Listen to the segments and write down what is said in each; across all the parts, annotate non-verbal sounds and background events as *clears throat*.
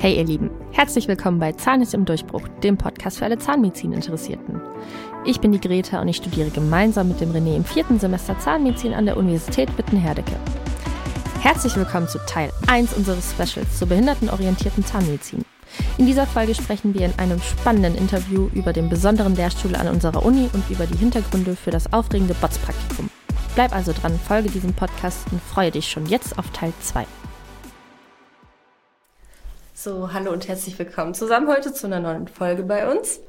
Hey ihr Lieben, herzlich willkommen bei Zahn ist im Durchbruch, dem Podcast für alle Zahnmedizin-Interessierten. Ich bin die Greta und ich studiere gemeinsam mit dem René im vierten Semester Zahnmedizin an der Universität Witten-Herdecke. Herzlich willkommen zu Teil 1 unseres Specials zur behindertenorientierten Zahnmedizin. In dieser Folge sprechen wir in einem spannenden Interview über den besonderen Lehrstuhl an unserer Uni und über die Hintergründe für das aufregende BOTS-Praktikum. Bleib also dran, folge diesem Podcast und freue dich schon jetzt auf Teil 2. So, hallo und herzlich willkommen zusammen heute zu einer neuen Folge bei uns.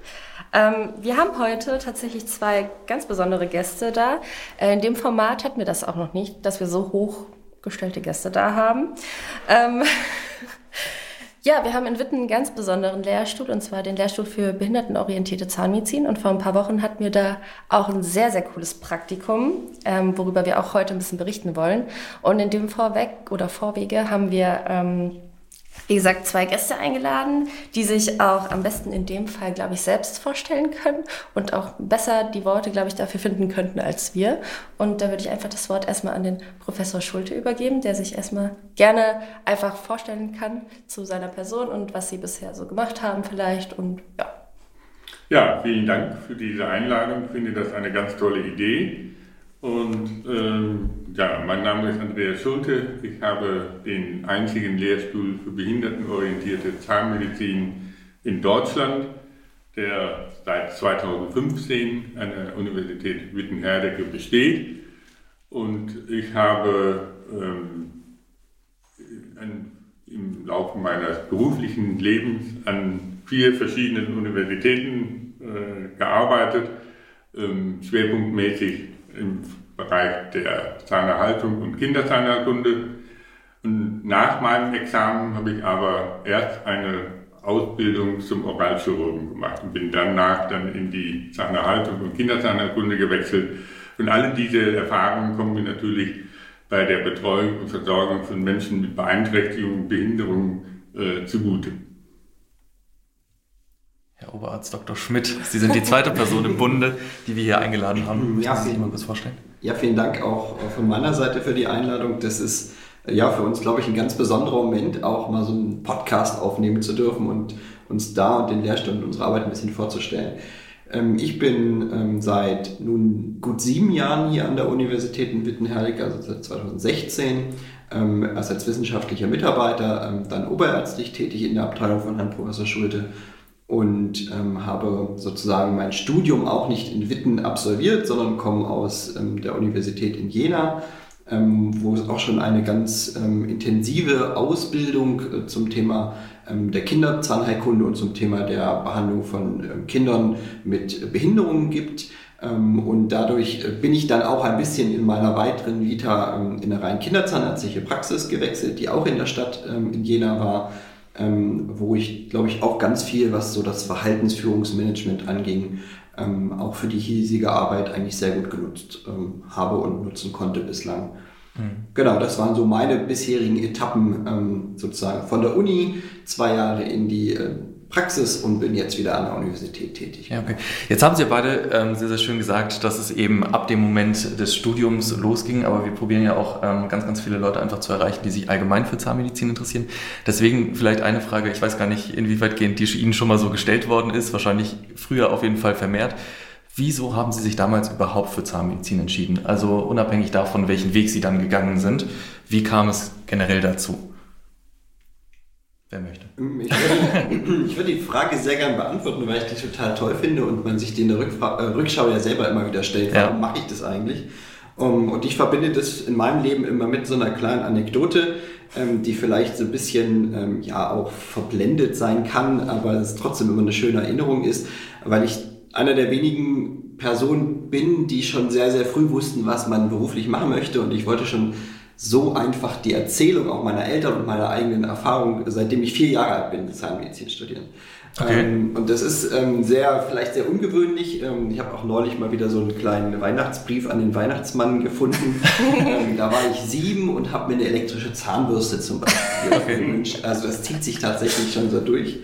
Ähm, wir haben heute tatsächlich zwei ganz besondere Gäste da. Äh, in dem Format hatten wir das auch noch nicht, dass wir so hochgestellte Gäste da haben. Ähm, *laughs* ja, wir haben in Witten einen ganz besonderen Lehrstuhl, und zwar den Lehrstuhl für behindertenorientierte Zahnmedizin. Und vor ein paar Wochen hatten wir da auch ein sehr, sehr cooles Praktikum, ähm, worüber wir auch heute ein bisschen berichten wollen. Und in dem Vorweg oder Vorwege haben wir ähm, wie gesagt, zwei Gäste eingeladen, die sich auch am besten in dem Fall, glaube ich, selbst vorstellen können und auch besser die Worte, glaube ich, dafür finden könnten als wir. Und da würde ich einfach das Wort erstmal an den Professor Schulte übergeben, der sich erstmal gerne einfach vorstellen kann zu seiner Person und was sie bisher so gemacht haben vielleicht und ja. Ja, vielen Dank für diese Einladung. Ich finde das eine ganz tolle Idee. Und ähm, ja, mein Name ist Andreas Schulte. Ich habe den einzigen Lehrstuhl für behindertenorientierte Zahnmedizin in Deutschland, der seit 2015 an der Universität Witten-Herdecke besteht. Und ich habe ähm, an, im Laufe meines beruflichen Lebens an vier verschiedenen Universitäten äh, gearbeitet, ähm, schwerpunktmäßig im Bereich der Zahnerhaltung und Kinderzahnheilkunde. Und nach meinem Examen habe ich aber erst eine Ausbildung zum Oralchirurgen gemacht und bin danach dann in die Zahnerhaltung und Kinderzahnheilkunde gewechselt. Und alle diese Erfahrungen kommen mir natürlich bei der Betreuung und Versorgung von Menschen mit Beeinträchtigungen, Behinderungen äh, zugute. Herr Oberarzt Dr. Schmidt, Sie sind die zweite Person im Bunde, die wir hier eingeladen haben. Ja, sich mal kurz vorstellen? Ja, vielen Dank auch von meiner Seite für die Einladung. Das ist ja für uns, glaube ich, ein ganz besonderer Moment, auch mal so einen Podcast aufnehmen zu dürfen und uns da und den Lehrstunden unsere Arbeit ein bisschen vorzustellen. Ähm, ich bin ähm, seit nun gut sieben Jahren hier an der Universität in Wittenherdecke, also seit 2016, ähm, als wissenschaftlicher Mitarbeiter, dann oberärztlich tätig in der Abteilung von Herrn Professor Schulte und ähm, habe sozusagen mein Studium auch nicht in Witten absolviert, sondern komme aus ähm, der Universität in Jena, ähm, wo es auch schon eine ganz ähm, intensive Ausbildung äh, zum Thema ähm, der Kinderzahnheilkunde und zum Thema der Behandlung von ähm, Kindern mit Behinderungen gibt. Und dadurch äh, bin ich dann auch ein bisschen in meiner weiteren Vita in eine rein kinderzahnärztliche Praxis gewechselt, die auch in der Stadt in Jena war ähm, wo ich, glaube ich, auch ganz viel, was so das Verhaltensführungsmanagement anging, ähm, auch für die hiesige Arbeit eigentlich sehr gut genutzt ähm, habe und nutzen konnte bislang. Mhm. Genau, das waren so meine bisherigen Etappen ähm, sozusagen von der Uni, zwei Jahre in die äh, Praxis und bin jetzt wieder an der Universität tätig. Ja, okay. Jetzt haben Sie ja beide ähm, sehr, sehr schön gesagt, dass es eben ab dem Moment des Studiums losging, aber wir probieren ja auch ähm, ganz, ganz viele Leute einfach zu erreichen, die sich allgemein für Zahnmedizin interessieren. Deswegen vielleicht eine Frage, ich weiß gar nicht, inwieweit gehend die Ihnen schon mal so gestellt worden ist, wahrscheinlich früher auf jeden Fall vermehrt. Wieso haben Sie sich damals überhaupt für Zahnmedizin entschieden? Also unabhängig davon, welchen Weg Sie dann gegangen sind, wie kam es generell dazu? Wer möchte? Ich würde, ich würde, die Frage sehr gerne beantworten, weil ich die total toll finde und man sich die in der Rückfra äh, Rückschau ja selber immer wieder stellt. Warum ja. mache ich das eigentlich? Um, und ich verbinde das in meinem Leben immer mit so einer kleinen Anekdote, ähm, die vielleicht so ein bisschen ähm, ja auch verblendet sein kann, aber es trotzdem immer eine schöne Erinnerung ist, weil ich einer der wenigen Personen bin, die schon sehr, sehr früh wussten, was man beruflich machen möchte und ich wollte schon so einfach die Erzählung auch meiner Eltern und meiner eigenen Erfahrung, seitdem ich vier Jahre alt bin, Zahnmedizin studieren. Okay. Ähm, und das ist ähm, sehr, vielleicht sehr ungewöhnlich. Ähm, ich habe auch neulich mal wieder so einen kleinen Weihnachtsbrief an den Weihnachtsmann gefunden. *laughs* Ähm, da war ich sieben und habe mir eine elektrische Zahnbürste zum Beispiel okay. gewünscht. Also das zieht sich tatsächlich schon so durch.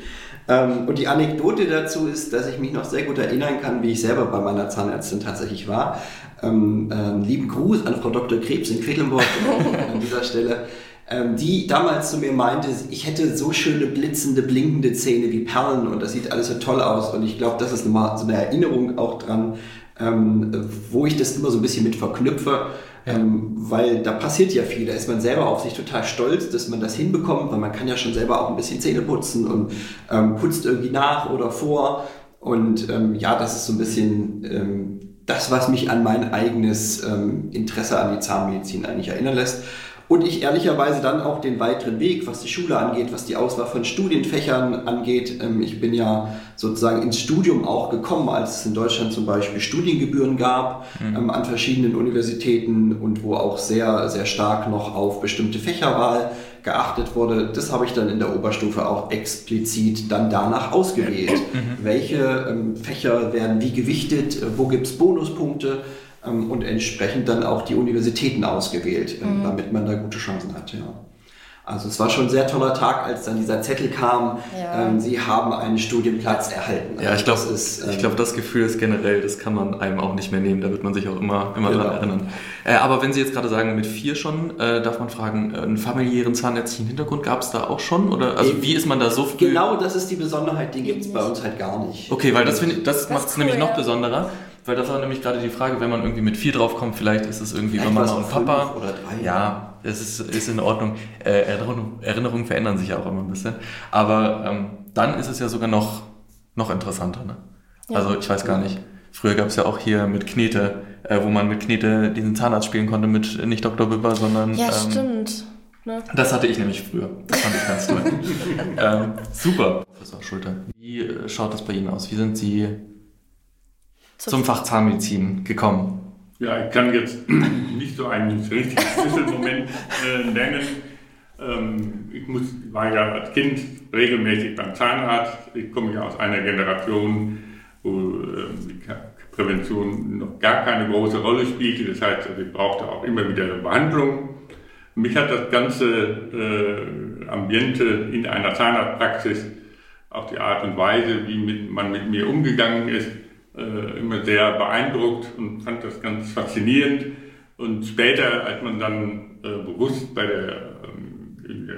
Ähm, und die Anekdote dazu ist, dass ich mich noch sehr gut erinnern kann, wie ich selber bei meiner Zahnärztin tatsächlich war. Ähm, äh, lieben Gruß an Frau Dr. Krebs in Quedlinburg *laughs* an dieser Stelle. ähm, die damals zu mir meinte, ich hätte so schöne blitzende, blinkende Zähne wie Perlen und das sieht alles so toll aus. Und ich glaube, das ist mal so eine Erinnerung auch dran, ähm, wo ich das immer so ein bisschen mit verknüpfe. Ähm, weil da passiert ja viel. Da ist man selber auf sich total stolz, dass man das hinbekommt, weil man kann ja schon selber auch ein bisschen Zähne putzen und ähm, putzt irgendwie nach oder vor. Und ähm, ja, das ist so ein bisschen ähm, das, was mich an mein eigenes ähm, Interesse an die Zahnmedizin eigentlich erinnern lässt. Und ich ehrlicherweise dann auch den weiteren Weg, was die Schule angeht, was die Auswahl von Studienfächern angeht. Ähm, ich bin ja sozusagen ins Studium auch gekommen, als es in Deutschland zum Beispiel Studiengebühren gab mhm. Ähm, an verschiedenen Universitäten und wo auch sehr, sehr stark noch auf bestimmte Fächerwahl geachtet wurde. Das habe ich dann in der Oberstufe auch explizit dann danach ausgewählt. Mhm. Welche ähm, Fächer werden wie gewichtet, wo gibt es Bonuspunkte? Ähm, und entsprechend dann auch die Universitäten ausgewählt, äh, mhm. damit man da gute Chancen hat. Ja. Also es war schon ein sehr toller Tag, als dann dieser Zettel kam, ja. ähm, Sie haben einen Studienplatz erhalten. Ja, ich glaube, ähm, ich glaube, das Gefühl ist generell, das kann man einem auch nicht mehr nehmen. Da wird man sich auch immer, immer genau. daran erinnern. Äh, aber wenn Sie jetzt gerade sagen, mit vier schon, äh, darf man fragen, äh, einen familiären zahnärztlichen Hintergrund gab es da auch schon? Oder also wie ist man da so früh? Genau, das ist die Besonderheit, die gibt es bei uns halt gar nicht. Okay, weil das, das, das macht es cool, nämlich noch besonderer. Weil das war nämlich gerade die Frage, wenn man irgendwie mit vier draufkommt, vielleicht ist es irgendwie bei Mama und Papa. Oder drei. Ja, es ist, ist in Ordnung. Äh, Erinnerungen, Erinnerungen verändern sich ja auch immer ein bisschen. Aber ähm, dann ist es ja sogar noch, noch interessanter. Ne? Ja. Also ich weiß gar nicht. Früher gab es ja auch hier mit Knete, äh, wo man mit Knete diesen Zahnarzt spielen konnte, mit nicht Dr. Bibber, sondern. Ja, ähm, stimmt. Ne? Das hatte ich nämlich früher. Das fand ich ganz toll. *laughs* ähm, super. Professor Schulter, wie äh, schaut das bei Ihnen aus? Wie sind Sie zum Fach Zahnmedizin gekommen? Ja, ich kann jetzt *clears throat* nicht so einen richtigen Schlüsselmoment äh, nennen. Ähm, ich muss, war ja als Kind regelmäßig beim Zahnarzt. Ich komme ja aus einer Generation, wo äh, Prävention noch gar keine große Rolle spielte. Das heißt, also ich brauchte auch immer wieder eine Behandlung. Mich hat das ganze äh, Ambiente in einer Zahnarztpraxis, auch die Art und Weise, wie mit, man mit mir umgegangen ist, äh, immer sehr beeindruckt und fand das ganz faszinierend. Und später, als man dann äh, bewusst bei der, ähm, der,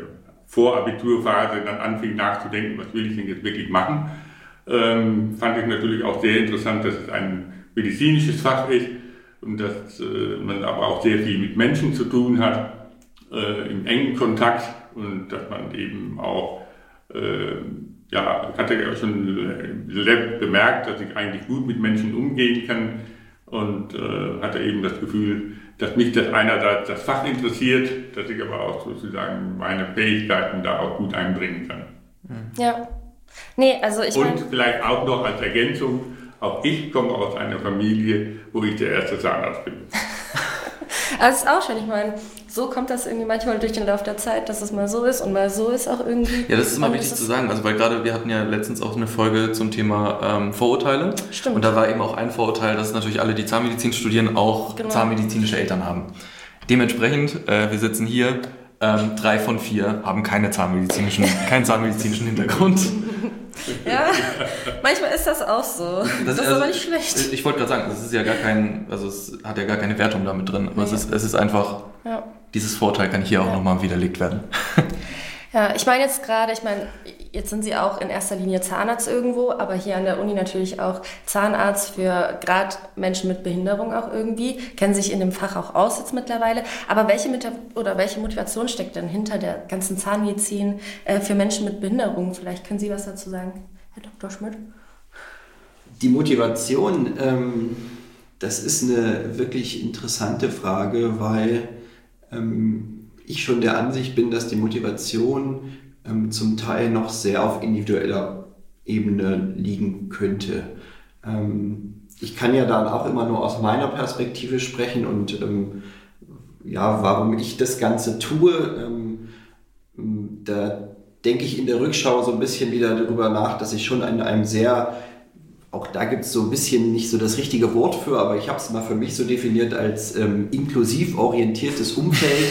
Vorabiturphase dann anfing nachzudenken, was will ich denn jetzt wirklich machen, ähm, fand ich natürlich auch sehr interessant, dass es ein medizinisches Fach ist und dass äh, man aber auch sehr viel mit Menschen zu tun hat, äh, im engen Kontakt und dass man eben auch äh, ja, ich hatte ja schon äh, bemerkt, dass ich eigentlich gut mit Menschen umgehen kann und äh, hatte eben das Gefühl, dass mich das einerseits das Fach interessiert, dass ich aber auch sozusagen meine Fähigkeiten da auch gut einbringen kann. Ja. Nee, also ich Und vielleicht auch noch als Ergänzung, auch ich komme aus einer Familie, wo ich der erste Zahnarzt bin. *laughs* Aber *laughs* es ist auch schön, ich meine, so kommt das irgendwie manchmal durch den Lauf der Zeit, dass es mal so ist und mal so ist auch irgendwie. Ja, das ist immer wichtig zu sagen, also weil gerade wir hatten ja letztens auch eine Folge zum Thema ähm, Vorurteile. Stimmt. Und da war eben auch ein Vorurteil, dass natürlich alle, die Zahnmedizin studieren, auch genau. zahnmedizinische Eltern haben. Dementsprechend, äh, wir sitzen hier, ähm, drei von vier haben keine zahnmedizinischen, keinen zahnmedizinischen Hintergrund. *laughs* Ja, *laughs* manchmal ist das auch so. Das, das ist also, aber nicht schlecht. Ich wollte gerade sagen, es ist ja gar kein, also es hat ja gar keine Wertung damit drin, aber nee. es, ist, es ist einfach, ja. dieses Vorteil kann hier auch ja. nochmal widerlegt werden. *laughs* Ja, ich meine jetzt gerade, ich meine, jetzt sind Sie auch in erster Linie Zahnarzt irgendwo, aber hier an der Uni natürlich auch Zahnarzt für gerade Menschen mit Behinderung auch irgendwie, kennen sich in dem Fach auch aus jetzt mittlerweile. Aber welche, oder welche Motivation steckt denn hinter der ganzen Zahnmedizin äh, für Menschen mit Behinderung? Vielleicht können Sie was dazu sagen, Herr Dr. Schmidt. Die Motivation, ähm, das ist eine wirklich interessante Frage, weil ähm, ich schon der Ansicht bin, dass die Motivation ähm, zum Teil noch sehr auf individueller Ebene liegen könnte. Ähm, ich kann ja dann auch immer nur aus meiner Perspektive sprechen und ähm, ja, warum ich das Ganze tue. Ähm, da denke ich in der Rückschau so ein bisschen wieder darüber nach, dass ich schon in einem sehr auch da gibt es so ein bisschen nicht so das richtige Wort für, aber ich habe es mal für mich so definiert als ähm, inklusiv orientiertes Umfeld,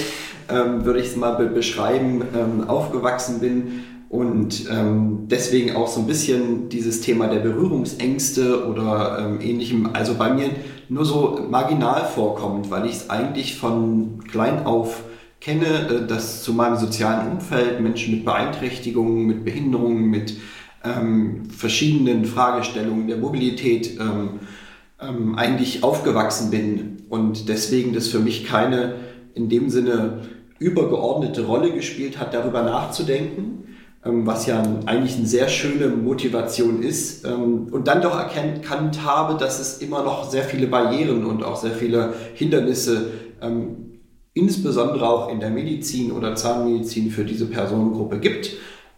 ähm, würde ich es mal be beschreiben, ähm, aufgewachsen bin und ähm, deswegen auch so ein bisschen dieses Thema der Berührungsängste oder ähm, ähnlichem, also bei mir nur so marginal vorkommt, weil ich es eigentlich von klein auf kenne, äh, dass zu meinem sozialen Umfeld Menschen mit Beeinträchtigungen, mit Behinderungen, mit ähm, verschiedenen Fragestellungen der Mobilität ähm, eigentlich aufgewachsen bin und deswegen das für mich keine in dem Sinne übergeordnete Rolle gespielt hat, darüber nachzudenken, ähm, was ja eigentlich eine sehr schöne Motivation ist ähm, und dann doch erkannt habe, dass es immer noch sehr viele Barrieren und auch sehr viele Hindernisse ähm, insbesondere auch in der Medizin oder Zahnmedizin für diese Personengruppe gibt.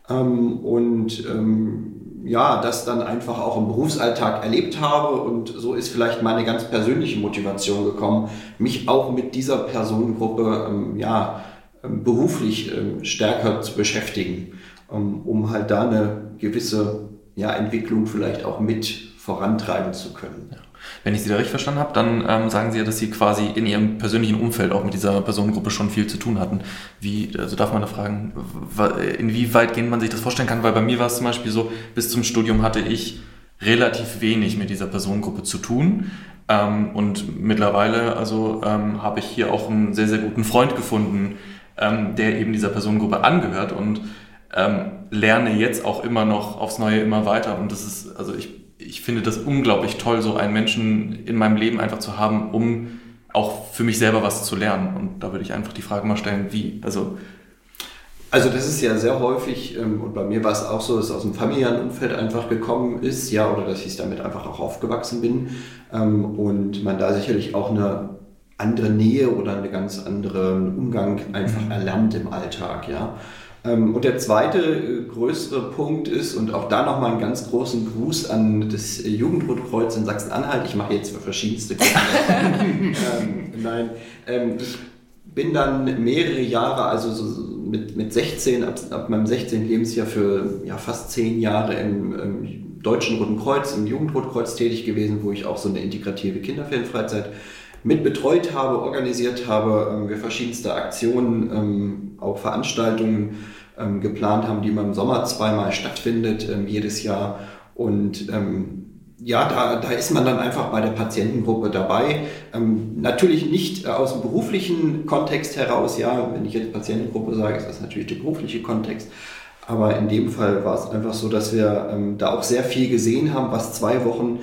Und ja, das dann einfach auch im Berufsalltag erlebt habe und so ist vielleicht meine ganz persönliche Motivation gekommen, mich auch mit dieser Personengruppe ähm, ja, ähm, beruflich ähm, stärker zu beschäftigen, ähm, um halt da eine gewisse ja, Entwicklung vielleicht auch mit vorantreiben zu können. Ja. Wenn ich Sie da richtig verstanden habe, dann ähm, sagen Sie ja, dass Sie quasi in Ihrem persönlichen Umfeld auch mit dieser Personengruppe schon viel zu tun hatten. Wie, also darf man da fragen, inwieweit gehen man sich das vorstellen kann? Weil bei mir war es zum Beispiel so, bis zum Studium hatte ich relativ wenig mit dieser Personengruppe zu tun. Ähm, und mittlerweile also ähm, habe ich hier auch einen sehr, sehr guten Freund gefunden, ähm, der eben dieser Personengruppe angehört und ähm, lerne jetzt auch immer noch aufs Neue immer weiter. Und das ist, also ich ich finde das unglaublich toll, so einen Menschen in meinem Leben einfach zu haben, um auch für mich selber was zu lernen. Und da würde ich einfach die Frage mal stellen, wie, also also das ist ja sehr häufig, ähm, und bei mir war es auch so, dass es aus dem familiären Umfeld einfach gekommen ist, ja, oder dass ich damit einfach auch aufgewachsen bin ähm, und man da sicherlich auch eine andere Nähe oder einen ganz anderen Umgang einfach mhm. erlernt im Alltag, ja. Ähm, und der zweite äh, größere Punkt ist, und auch da nochmal einen ganz großen Gruß an das Jugendrotkreuz in Sachsen-Anhalt. Ich mache jetzt für verschiedenste *laughs* ähm, Nein, ähm, ich bin dann mehrere Jahre, also so mit, mit 16, ab, ab meinem 16. Lebensjahr für ja, fast zehn Jahre im, im Deutschen Roten Kreuz, im Jugendrotkreuz tätig gewesen, wo ich auch so eine integrative Kinderferienfreizeit mit betreut habe, organisiert habe, ähm, wir verschiedenste Aktionen, ähm, auch Veranstaltungen ähm, geplant haben, die im Sommer zweimal stattfindet, jedes Jahr. Und ja, da, da ist man dann einfach bei der Patientengruppe dabei. Ähm, natürlich nicht äh, aus dem beruflichen Kontext heraus, ja, wenn ich jetzt Patientengruppe sage, ist das natürlich der berufliche Kontext. Aber in dem Fall war es einfach so, dass wir ähm, da auch sehr viel gesehen haben, was zwei Wochen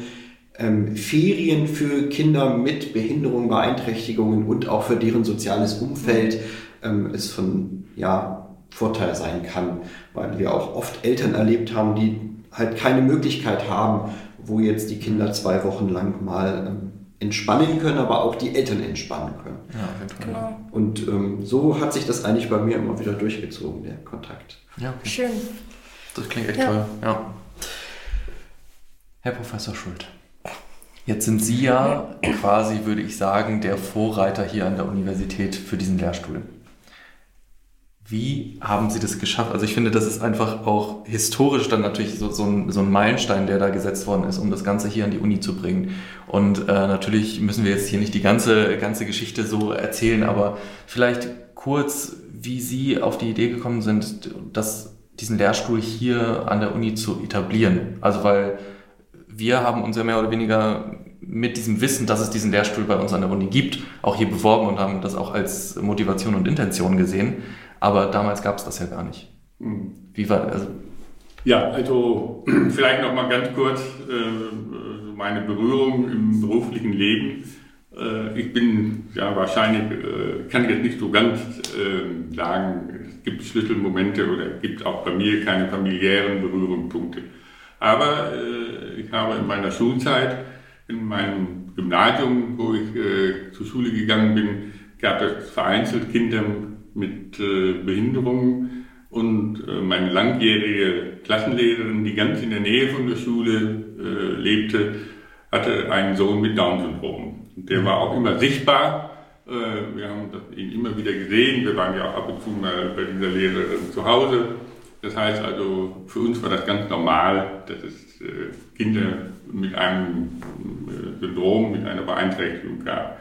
ähm, Ferien für Kinder mit Behinderungen, Beeinträchtigungen und auch für deren soziales Umfeld ähm, ist von ja, Vorteil sein kann, weil wir auch oft Eltern erlebt haben, die halt keine Möglichkeit haben, wo jetzt die Kinder zwei Wochen lang mal ähm, entspannen können, aber auch die Eltern entspannen können. Ja, genau. Und ähm, so hat sich das eigentlich bei mir immer wieder durchgezogen, der Kontakt. Ja, okay. Schön. Das klingt echt ja. toll. Ja. Herr Professor Schult, jetzt sind Sie ja quasi, würde ich sagen, der Vorreiter hier an der Universität für diesen Lehrstuhl. Wie haben Sie das geschafft? Also ich finde, das ist einfach auch historisch dann natürlich so, so, ein, so ein Meilenstein, der da gesetzt worden ist, um das Ganze hier an die Uni zu bringen. Und äh, natürlich müssen wir jetzt hier nicht die ganze, ganze Geschichte so erzählen, aber vielleicht kurz, wie Sie auf die Idee gekommen sind, dass diesen Lehrstuhl hier an der Uni zu etablieren. Also weil wir haben uns ja mehr oder weniger mit diesem Wissen, dass es diesen Lehrstuhl bei uns an der Uni gibt, auch hier beworben und haben das auch als Motivation und Intention gesehen. Aber damals gab es das ja gar nicht. Hm. Wie war also Ja, also *clears throat* vielleicht noch mal ganz kurz äh, meine Berührung im beruflichen Leben. Äh, ich bin ja wahrscheinlich, äh, kann jetzt nicht so ganz äh, sagen, es gibt Schlüsselmomente oder es gibt auch bei mir keine familiären Berührungspunkte. Aber äh, ich habe in meiner Schulzeit, in meinem Gymnasium, wo ich äh, zur Schule gegangen bin, gab es vereinzelt Kinder mit äh, Behinderungen und äh, meine langjährige Klassenlehrerin, die ganz in der Nähe von der Schule äh, lebte, hatte einen Sohn mit Down-Syndrom. Der war auch immer sichtbar. Äh, wir haben ihn immer wieder gesehen. Wir waren ja auch ab und zu mal bei dieser Lehrerin zu Hause. Das heißt also, für uns war das ganz normal, dass es äh, Kinder mit einem äh, Syndrom, mit einer Beeinträchtigung gab.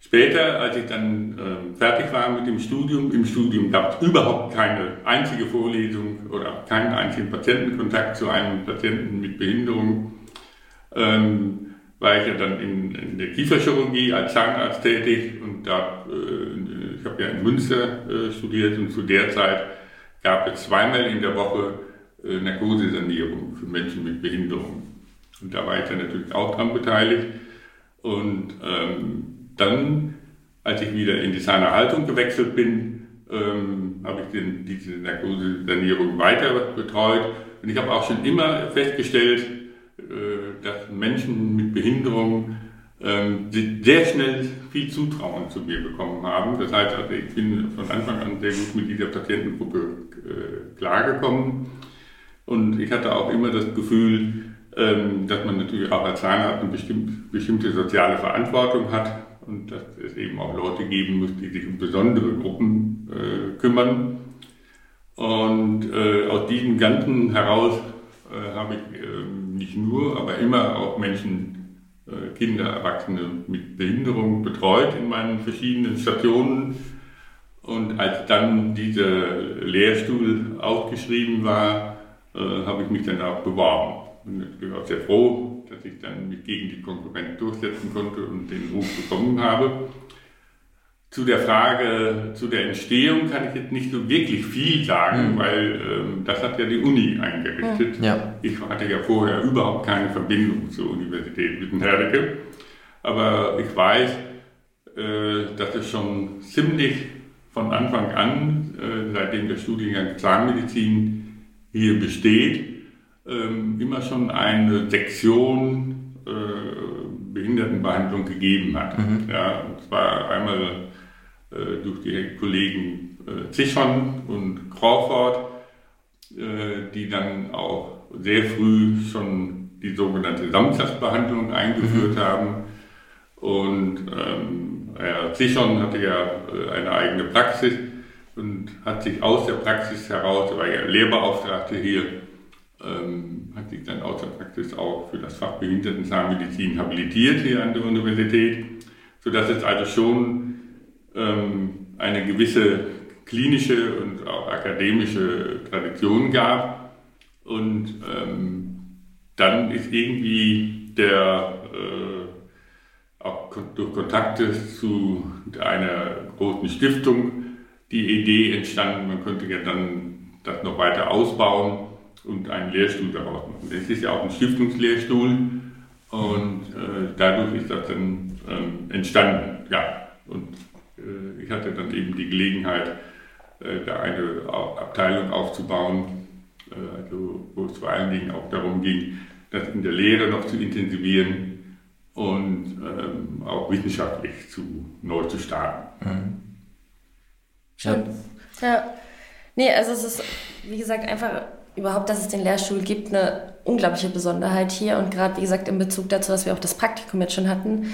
Später, als ich dann äh, fertig war mit dem Studium, im Studium gab es überhaupt keine einzige Vorlesung oder keinen einzigen Patientenkontakt zu einem Patienten mit Behinderung. Ähm, war ich ja dann in, in der Kieferchirurgie als Zahnarzt tätig und da äh, ich habe ja in Münster studiert und zu der Zeit gab es zweimal in der Woche äh, Narkosesanierung für Menschen mit Behinderung. Und da war ich dann natürlich auch dran beteiligt. Und ähm, dann, als ich wieder in die seine Haltung gewechselt bin, ähm, habe ich den, diese Narkosesanierung weiter betreut. Und ich habe auch schon immer festgestellt, äh, dass Menschen mit Behinderung ähm, sehr schnell viel Zutrauen zu mir bekommen haben. Das heißt, also ich bin von Anfang an sehr gut mit dieser Patientengruppe äh, klargekommen. Und ich hatte auch immer das Gefühl, ähm, dass man natürlich auch als Zahnarzt eine bestimmt, bestimmte soziale Verantwortung hat und dass es eben auch Leute geben muss, die sich um besondere Gruppen äh, kümmern. Und äh, aus diesem Ganzen heraus äh, habe ich ähm, nicht nur, aber immer auch Menschen Kinder, Erwachsene mit Behinderung betreut in meinen verschiedenen Stationen. Und als dann dieser Lehrstuhl ausgeschrieben war, äh, habe ich mich dann auch beworben. Und ich auch sehr froh, dass ich dann mich gegen die Konkurrenz durchsetzen konnte und den Ruf bekommen habe. Zu der Frage, zu der Entstehung kann ich jetzt nicht so wirklich viel sagen, mhm. weil ähm, das hat ja die Uni eingerichtet. Ja. Ich hatte ja vorher überhaupt keine Verbindung zur Universität Wittenherdecke. Aber ich weiß, äh, dass es schon ziemlich von Anfang an, äh, seitdem der Studiengang Zahnmedizin hier besteht, äh, immer schon eine Sektion äh, Behindertenbehandlung gegeben hat. Mhm. Ja, und zwar einmal durch die Kollegen äh, Zichon und Crawford, äh, die dann auch sehr früh schon die sogenannte Samstagsbehandlung eingeführt mhm. haben. Und ähm, Herr Zichon hatte ja äh, eine eigene Praxis und hat sich aus der Praxis heraus, er war ja Lehrbeauftragte hier, ähm, hat sich dann aus der Praxis auch für das Fach Behindertenzahnmedizin habilitiert hier an der Universität, sodass es also schon eine gewisse klinische und auch akademische Tradition gab. Und ähm, dann ist irgendwie der, äh, auch durch Kontakte zu einer großen Stiftung die Idee entstanden, man könnte ja dann das noch weiter ausbauen und einen Lehrstuhl daraus machen. Das ist ja auch ein Stiftungslehrstuhl und äh, dadurch ist das dann ähm, entstanden. Ja, und ich hatte dann eben die Gelegenheit, äh, da eine Abteilung aufzubauen, äh, also wo es vor allen Dingen auch darum ging, das in der Lehre noch zu intensivieren und ähm, auch wissenschaftlich zu, neu zu starten. Mhm. Schön. Ja. Nee, also es ist, wie gesagt, einfach überhaupt, dass es den Lehrstuhl gibt, eine unglaubliche Besonderheit hier. Und gerade, wie gesagt, in Bezug dazu, dass wir auch das Praktikum jetzt schon hatten,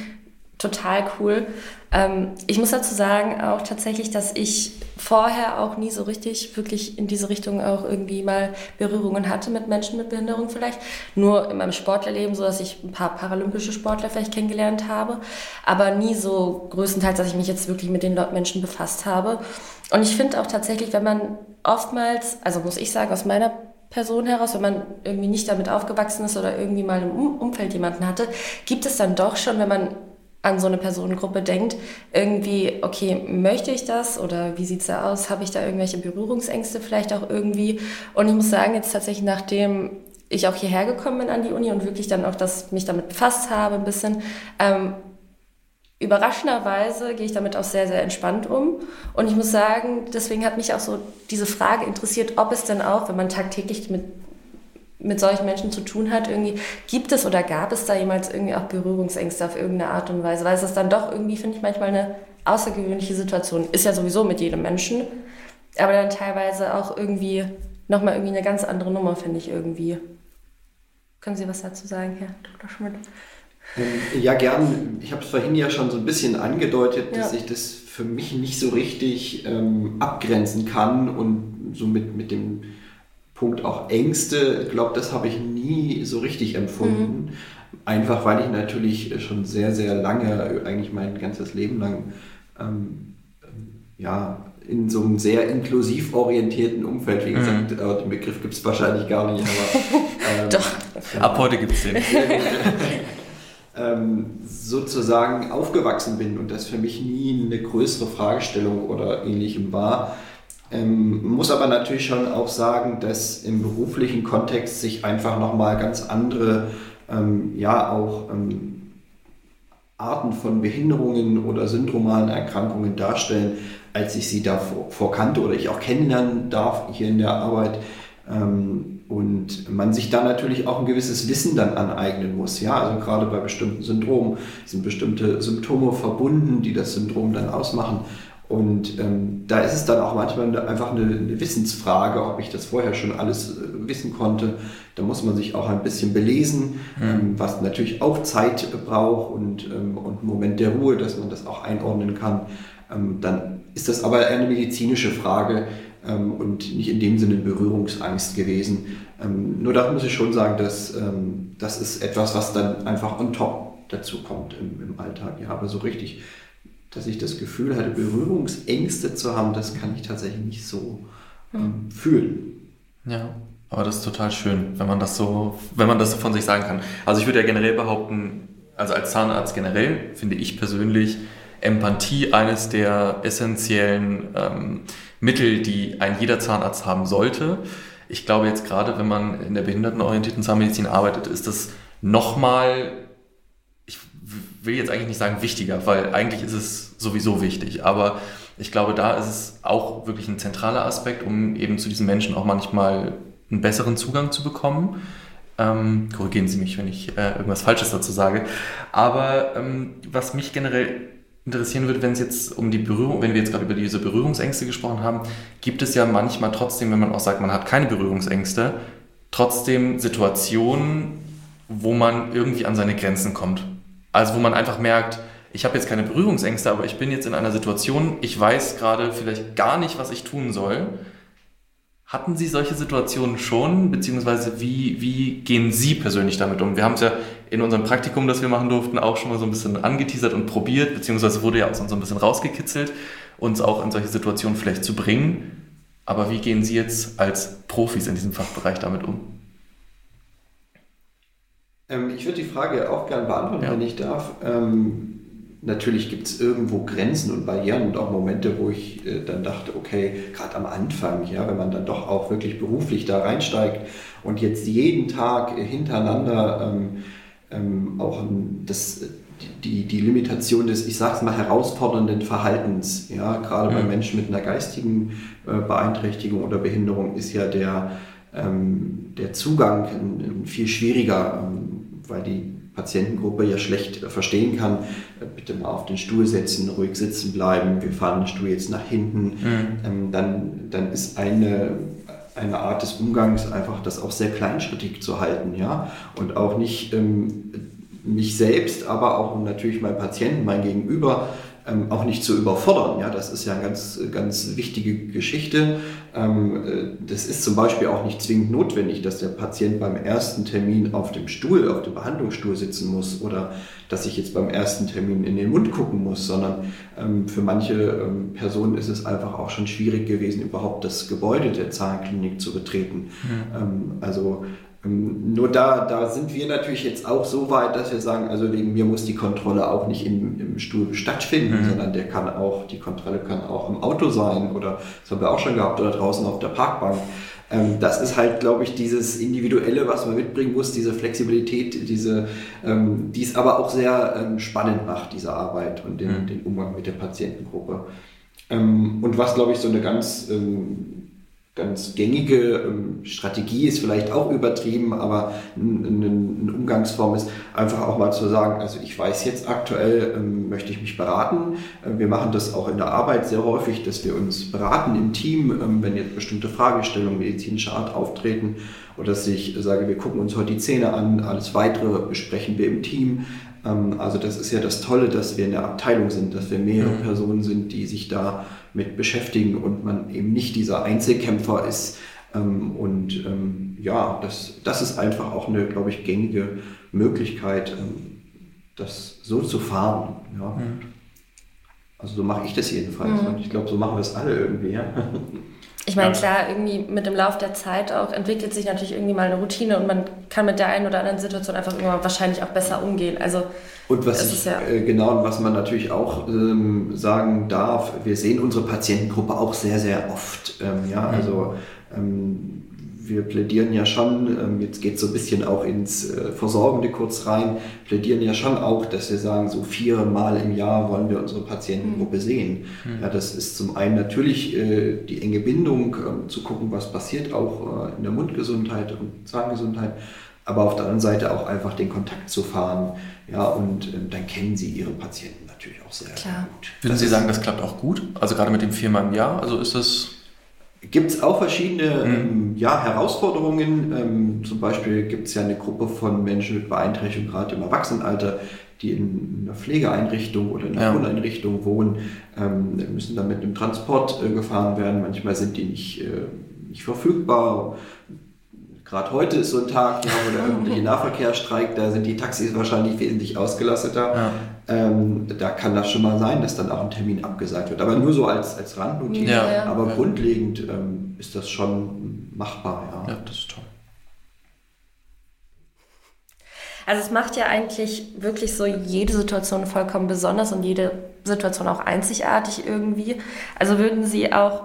total cool. Ähm, ich muss dazu sagen auch tatsächlich, dass ich vorher auch nie so richtig wirklich in diese Richtung auch irgendwie mal Berührungen hatte mit Menschen mit Behinderung vielleicht. Nur in meinem Sportlerleben, so dass ich ein paar paralympische Sportler vielleicht kennengelernt habe, aber nie so größtenteils, dass ich mich jetzt wirklich mit den Menschen befasst habe. Und ich finde auch tatsächlich, wenn man oftmals, also muss ich sagen, aus meiner Person heraus, wenn man irgendwie nicht damit aufgewachsen ist oder irgendwie mal im Umfeld jemanden hatte, gibt es dann doch schon, wenn man an so eine Personengruppe denkt, irgendwie, okay, möchte ich das oder wie sieht es da aus? Habe ich da irgendwelche Berührungsängste vielleicht auch irgendwie? Und ich muss sagen, jetzt tatsächlich nachdem ich auch hierher gekommen bin an die Uni und wirklich dann auch das, mich damit befasst habe ein bisschen, ähm, überraschenderweise gehe ich damit auch sehr, sehr entspannt um. Und ich muss sagen, deswegen hat mich auch so diese Frage interessiert, ob es denn auch, wenn man tagtäglich mit mit solchen Menschen zu tun hat, irgendwie gibt es oder gab es da jemals irgendwie auch Berührungsängste auf irgendeine Art und Weise? Weil es ist dann doch irgendwie, finde ich, manchmal eine außergewöhnliche Situation. Ist ja sowieso mit jedem Menschen, aber dann teilweise auch irgendwie nochmal irgendwie eine ganz andere Nummer, finde ich irgendwie. Können Sie was dazu sagen, Herr Dr. Schmidt? Ähm, ja, gern. Ich habe es vorhin ja schon so ein bisschen angedeutet, ja. dass ich das für mich nicht so richtig ähm, abgrenzen kann und so mit, mit dem Punkt auch Ängste, ich glaube, das habe ich nie so richtig empfunden. Mhm. Einfach weil ich natürlich schon sehr, sehr lange, eigentlich mein ganzes Leben lang, ähm, ja, in so einem sehr inklusiv orientierten Umfeld, wie mhm. gesagt, mhm. den Begriff gibt es wahrscheinlich gar nicht, aber. *laughs* Ähm, Doch. Ab heute gibt es den. *laughs* ähm, sozusagen aufgewachsen bin und das für mich nie eine größere Fragestellung oder ähnlichem war. Ähm, muss aber natürlich schon auch sagen, dass im beruflichen Kontext sich einfach nochmal ganz andere, ähm, ja auch ähm, Arten von Behinderungen oder syndromalen Erkrankungen darstellen, als ich sie davor kannte oder ich auch kennenlernen darf hier in der Arbeit. Ähm, und man sich da natürlich auch ein gewisses Wissen dann aneignen muss. Ja, also gerade bei bestimmten Syndromen sind bestimmte Symptome verbunden, die das Syndrom dann ausmachen. Und ähm, da ist es dann auch manchmal einfach eine, eine, Wissensfrage, ob ich das vorher schon alles äh, wissen konnte. Da muss man sich auch ein bisschen belesen, mhm. ähm, was natürlich auch Zeit braucht und, ähm, und einen Moment der Ruhe, dass man das auch einordnen kann. Ähm, dann ist das aber eine medizinische Frage ähm, und nicht in dem Sinne Berührungsangst gewesen. Ähm, nur da muss ich schon sagen, dass das ist etwas, was dann einfach on top dazu kommt im, im Alltag. Ja, aber so richtig dass ich das Gefühl hatte, Berührungsängste zu haben, das kann ich tatsächlich nicht so ähm, fühlen. Ja, aber das ist total schön, wenn man das so, wenn man das so von sich sagen kann. Also ich würde ja generell behaupten, also als Zahnarzt generell finde ich persönlich Empathie eines der essentiellen ähm, Mittel, die ein jeder Zahnarzt haben sollte. Ich glaube jetzt gerade, wenn man in der behindertenorientierten Zahnmedizin arbeitet, ist das nochmal will jetzt eigentlich nicht sagen wichtiger, weil eigentlich ist es sowieso wichtig. Aber ich glaube, da ist es auch wirklich ein zentraler Aspekt, um eben zu diesen Menschen auch manchmal einen besseren Zugang zu bekommen. Ähm, korrigieren Sie mich, wenn ich äh, irgendwas Falsches dazu sage. Aber ähm, was mich generell interessieren würde, wenn es jetzt um die Berührung, wenn wir jetzt gerade über diese Berührungsängste gesprochen haben, gibt es ja manchmal trotzdem, wenn man auch sagt, man hat keine Berührungsängste, trotzdem Situationen, wo man irgendwie an seine Grenzen kommt. Also wo man einfach merkt, ich habe jetzt keine Berührungsängste, aber ich bin jetzt in einer Situation, ich weiß gerade vielleicht gar nicht, was ich tun soll. Hatten Sie solche Situationen schon, beziehungsweise wie, wie gehen Sie persönlich damit um? Wir haben es ja in unserem Praktikum, das wir machen durften, auch schon mal so ein bisschen angeteasert und probiert, beziehungsweise wurde ja uns so ein bisschen rausgekitzelt, uns auch in solche Situationen vielleicht zu bringen. Aber wie gehen Sie jetzt als Profis in diesem Fachbereich damit um? Ähm, ich würde die Frage auch gerne beantworten, ja. wenn ich darf. Ähm, natürlich gibt es irgendwo Grenzen und Barrieren und auch Momente, wo ich äh, dann dachte, okay, gerade am Anfang, ja, wenn man dann doch auch wirklich beruflich da reinsteigt und jetzt jeden Tag hintereinander ähm, ähm auch das, die, die Limitation des, ich sage es mal, herausfordernden Verhaltens, ja, gerade mhm. bei Menschen mit einer geistigen äh, Beeinträchtigung oder Behinderung ist ja der, ähm, der Zugang viel schwieriger. Ähm, weil die Patientengruppe ja schlecht verstehen kann, äh, bitte mal auf den Stuhl setzen, ruhig sitzen bleiben, wir fahren den Stuhl jetzt nach hinten, mhm. Ähm, dann, dann ist eine, eine Art des Umgangs einfach das auch sehr kleinschrittig zu halten, ja, und auch nicht ähm, mich selbst, aber auch natürlich mein Patienten, mein Gegenüber ähm, auch nicht zu überfordern. Ja, das ist ja eine ganz, ganz wichtige Geschichte. Ähm, äh, das ist zum Beispiel auch nicht zwingend notwendig, dass der Patient beim ersten Termin auf dem Stuhl, auf dem Behandlungsstuhl sitzen muss oder dass ich jetzt beim ersten Termin in den Mund gucken muss, sondern ähm, für manche ähm, Personen ist es einfach auch schon schwierig gewesen, überhaupt das Gebäude der Zahnklinik zu betreten. Ja. Also nur da, da sind wir natürlich jetzt auch so weit, dass wir sagen, also wegen mir muss die Kontrolle auch nicht im, im Stuhl stattfinden, mhm. sondern der kann auch, die Kontrolle kann auch im Auto sein oder das haben wir auch schon gehabt oder draußen auf der Parkbank. Ähm, das ist halt, glaube ich, dieses Individuelle, was man mitbringen muss, diese Flexibilität, diese, ähm, die es aber auch sehr spannend macht, diese Arbeit und den, mhm. den Umgang mit der Patientengruppe. und was, glaube ich, so eine ganz ganz gängige ähm, Strategie ist vielleicht auch übertrieben, aber eine Umgangsform ist einfach auch mal zu sagen, also ich weiß jetzt aktuell, ähm, möchte ich mich beraten. Äh, wir machen das auch in der Arbeit sehr häufig, dass wir uns beraten im Team, ähm, wenn jetzt bestimmte Fragestellungen medizinischer Art auftreten oder dass ich sage, wir gucken uns heute die Zähne an, alles weitere besprechen wir im Team. Also das ist ja das Tolle, dass wir in der Abteilung sind, dass wir mehrere mhm. Personen sind, die sich da mit beschäftigen und man eben nicht dieser Einzelkämpfer ist. Ähm, und ähm, ja, das, das ist einfach auch eine, glaube ich, gängige Möglichkeit, ähm, das so zu fahren. Ja. Also so mache ich das jedenfalls. Mhm. Und ich glaube, so machen wir es alle irgendwie, ja. *laughs* Ich meine, klar, irgendwie mit dem Lauf der Zeit auch entwickelt sich natürlich irgendwie mal eine Routine und man kann mit der einen oder anderen Situation einfach immer wahrscheinlich auch besser umgehen. Also und was ich, ja äh, genau, und was man natürlich auch ähm, sagen darf, wir sehen unsere Patientengruppe auch sehr, sehr oft. Ähm, ja, mhm. also ähm, wir plädieren ja schon, ähm, jetzt geht es so ein bisschen auch ins äh, Versorgende kurz rein, plädieren ja schon auch, dass wir sagen, so viermal im Jahr wollen wir unsere Patientengruppe mhm. sehen. Mhm. Ja, das ist zum einen natürlich äh, die enge Bindung, ähm, zu gucken, was passiert auch äh, in der Mundgesundheit und Zahngesundheit, aber auf der anderen Seite auch einfach den Kontakt zu fahren. Ja, und dann kennen sie ihre Patienten natürlich auch sehr, Klar. sehr gut. Würden Sie sagen, das klappt auch gut? Also gerade mit dem viermal im Jahr? Also ist das Gibt es auch verschiedene mhm. ähm, ja, Herausforderungen. Ähm, zum Beispiel gibt es ja eine Gruppe von Menschen mit Beeinträchtigung, gerade im Erwachsenenalter, die in einer Pflegeeinrichtung oder in einer ja. Wohneinrichtung wohnen, ähm, müssen dann mit einem Transport äh, gefahren werden. Manchmal sind die nicht, äh, nicht verfügbar. Gerade heute ist so ein Tag, ja, wo der *laughs* öffentliche Nahverkehr streikt, da sind die Taxis wahrscheinlich wesentlich ausgelasteter. Ja. Ähm, da kann das schon mal sein, dass dann auch ein Termin abgesagt wird. Aber nur so als, als Randnotiz. Ja. Aber ja. grundlegend ähm, ist das schon machbar. Ja. ja, das ist toll. Also es macht ja eigentlich wirklich so jede Situation vollkommen besonders und jede Situation auch einzigartig irgendwie. Also würden Sie auch,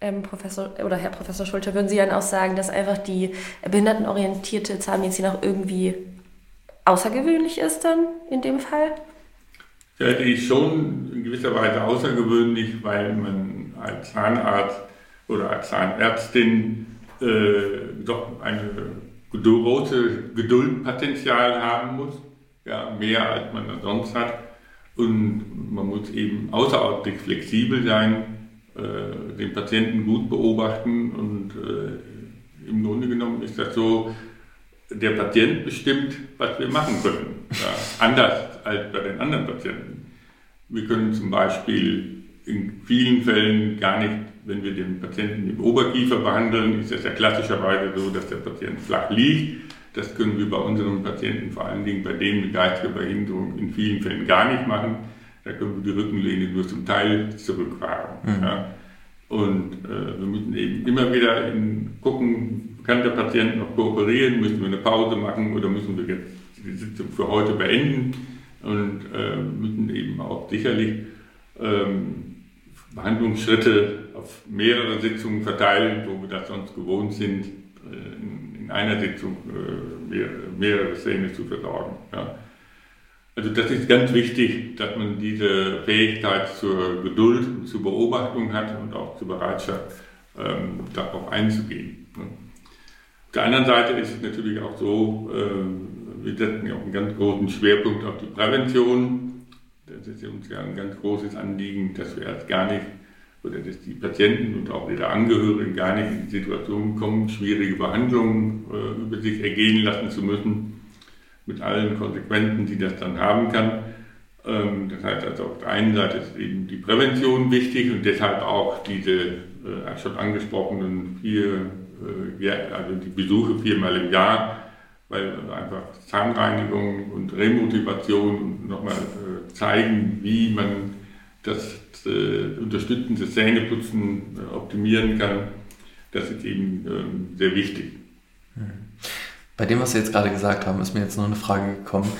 ähm, Professor oder Herr Professor Schulte, würden Sie dann auch sagen, dass einfach die behindertenorientierte Zahnmedizin auch irgendwie außergewöhnlich ist dann in dem Fall? Ja, die ist schon in gewisser Weise außergewöhnlich, weil man als Zahnarzt oder als Zahnärztin äh, doch ein großes Geduldpotenzial haben muss, ja, mehr als man sonst hat. Und man muss eben außerordentlich flexibel sein, äh, den Patienten gut beobachten und äh, im Grunde genommen ist das so, der Patient bestimmt, was wir machen können. Anders als bei den anderen Patienten. Wir können zum Beispiel in vielen Fällen gar nicht, wenn wir den Patienten im Oberkiefer behandeln, ist es ja klassischerweise so, dass der Patient flach liegt. Das können wir bei unseren Patienten, vor allen Dingen bei denen mit geistiger Behinderung, in vielen Fällen gar nicht machen. Da können wir die Rückenlehne nur zum Teil zurückfahren. Mhm. Ja. Und äh, wir müssen eben immer wieder in, gucken, kann der Patient noch kooperieren? Müssen wir eine Pause machen oder müssen wir jetzt die Sitzung für heute beenden? Und äh, müssen eben auch sicherlich ähm, Behandlungsschritte auf mehrere Sitzungen verteilen, wo wir das sonst gewohnt sind, äh, in, in, einer Sitzung äh, mehr, mehrere Szene zu versorgen. Ja. Also das ist ganz wichtig, dass man diese Fähigkeit zur Geduld zur Beobachtung hat und auch zur Bereitschaft, ähm, darauf einzugehen. Ne der anderen Seite ist es natürlich auch so, äh, wir setzen ja auch einen ganz großen Schwerpunkt auf die Prävention. Das ist uns ja ein ganz großes Anliegen, dass wir erst gar nicht, oder dass die Patienten und auch ihre Angehörigen gar nicht in die Situation kommen, schwierige Behandlungen äh, über sich ergehen lassen zu müssen, mit allen Konsequenzen, die das dann haben kann. Ähm, das heißt also auf der einen Seite ist eben die Prävention wichtig und deshalb auch diese äh, schon angesprochenen vier äh, also die Besuche viermal im Jahr, weil einfach Zahnreinigung und Remotivation nochmal äh, zeigen, wie man das äh, unterstützende Zähneputzen optimieren kann, das ist eben ähm, sehr wichtig. Mhm. Bei dem, was Sie jetzt gerade gesagt haben, ist mir jetzt noch eine Frage gekommen.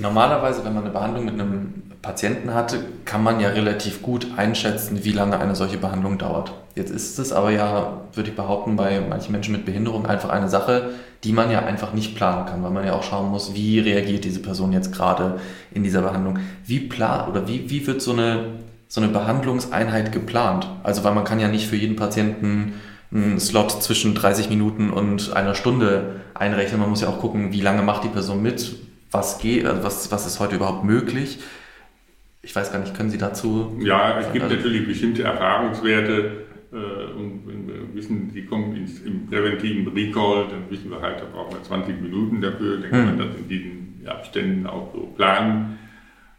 Normalerweise, wenn man eine Behandlung mit einem Patienten hatte, kann man ja relativ gut einschätzen, wie lange eine solche Behandlung dauert. Jetzt ist es aber ja, würde ich behaupten, bei manchen Menschen mit Behinderung einfach eine Sache, die man ja einfach nicht planen kann, weil man ja auch schauen muss, wie reagiert diese Person jetzt gerade in dieser Behandlung. Wie plan oder wie, wie wird so eine, so eine Behandlungseinheit geplant? Also, weil man kann ja nicht für jeden Patienten einen Slot zwischen 30 Minuten und einer Stunde einrechnen. Man muss ja auch gucken, wie lange macht die Person mit, was geht, also was, was ist heute überhaupt möglich. Ich weiß gar nicht, können Sie dazu? Ja, es gibt also, natürlich bestimmte Erfahrungswerte äh, und wenn wir wissen, die kommen ins, im präventiven Recall, dann wissen wir halt, da brauchen wir 20 Minuten dafür, dann kann man hm. das in diesen Abständen auch so planen.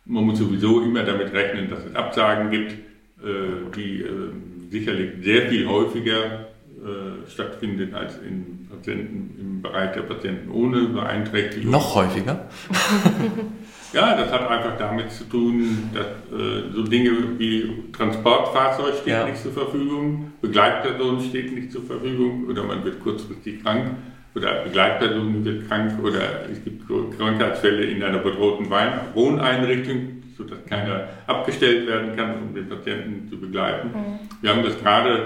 Man muss sowieso immer damit rechnen, dass es Absagen gibt, äh, die äh, sicherlich sehr viel häufiger äh, stattfindet als in Patienten, im Bereich der Patienten ohne Beeinträchtigung. Noch häufiger? *laughs* Ja, das hat einfach damit zu tun, dass äh, so Dinge wie Transportfahrzeug steht ja. nicht zur Verfügung, Begleitperson steht nicht zur Verfügung oder man wird kurzfristig krank oder Begleitperson wird krank oder es gibt Krankheitsfälle in einer bedrohten Wohneinrichtung, sodass keiner abgestellt werden kann, um den Patienten zu begleiten. Mhm. Wir haben das gerade,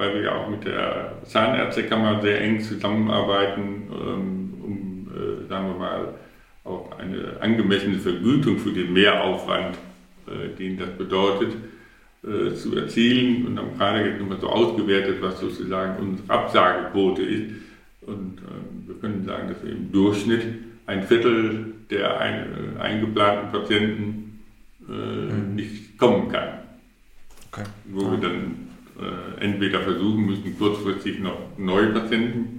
weil wir ja auch mit der Zahnärztekammer sehr eng zusammenarbeiten, ähm, um, äh, sagen wir mal, auch eine angemessene Vergütung für den Mehraufwand, äh, den das bedeutet, äh, zu erzielen. Und haben gerade jetzt nochmal so ausgewertet, was sozusagen unsere Absagequote ist. Und äh, wir können sagen, dass wir im Durchschnitt ein Viertel der ein, eingeplanten Patienten mhm. nicht kommen kann. Okay. Wo wir dann äh, entweder versuchen müssen, kurzfristig noch neue Patienten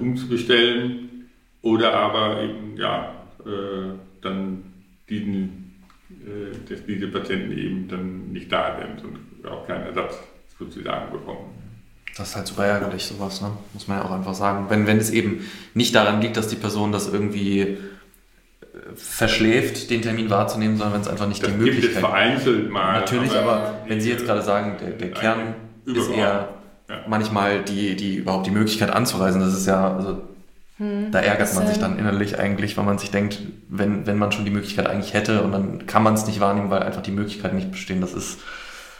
umzubestellen oder aber eben, ja, äh, dann diesen, äh, dass diese Patienten eben dann nicht da sind und auch keinen Ersatz sozusagen bekommen. Das ist halt super ärgerlich, sowas, ne? muss man ja auch einfach sagen. Wenn, wenn es eben nicht daran liegt, dass die Person das irgendwie äh, verschläft, den Termin wahrzunehmen, sondern wenn es einfach nicht das die Möglichkeit gibt. Es vereinzelt mal. Natürlich, aber, aber wenn Sie jetzt gerade sagen, der, der Kern ist eher ja. manchmal die, die überhaupt die Möglichkeit anzureisen. Das ist ja, also hm, da ärgert man sich dann innerlich eigentlich, weil man sich denkt, wenn, wenn man schon die Möglichkeit eigentlich hätte und dann kann man es nicht wahrnehmen, weil einfach die Möglichkeiten nicht bestehen. Das ist.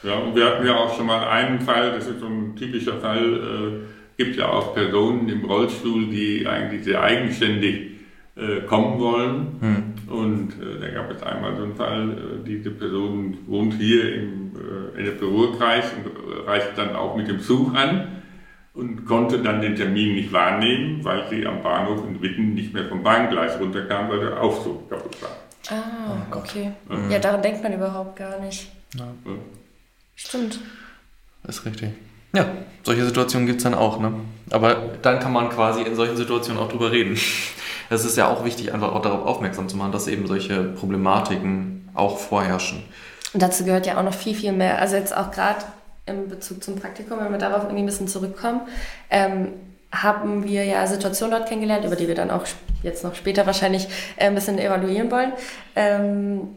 Ja, und wir hatten ja auch schon mal einen Fall, das ist so ein typischer Fall, äh, gibt ja auch Personen im Rollstuhl, die eigentlich sehr eigenständig äh, kommen wollen. Hm. Und äh, da gab es einmal so einen Fall, äh, diese Person wohnt hier im äh, NFB-Ruhrkreis und äh, reist dann auch mit dem Zug an und konnte dann den Termin nicht wahrnehmen, weil sie am Bahnhof in Witten nicht mehr vom Bahngleis runterkam, weil der Aufzug kaputt war. Ah, oh okay. Ja, daran denkt man überhaupt gar nicht. Ja. Stimmt. Das ist richtig. Ja, solche Situationen gibt es dann auch, ne? Aber dann kann man quasi in solchen Situationen auch drüber reden. Es ist ja auch wichtig, einfach auch darauf aufmerksam zu machen, dass eben solche Problematiken auch vorherrschen. Und dazu gehört ja auch noch viel, viel mehr. Also jetzt auch gerade im Bezug zum Praktikum, wenn wir darauf irgendwie ein bisschen zurückkommen, ähm, haben wir ja Situationen dort kennengelernt, über die wir dann auch jetzt noch später wahrscheinlich äh, ein bisschen evaluieren wollen, ähm,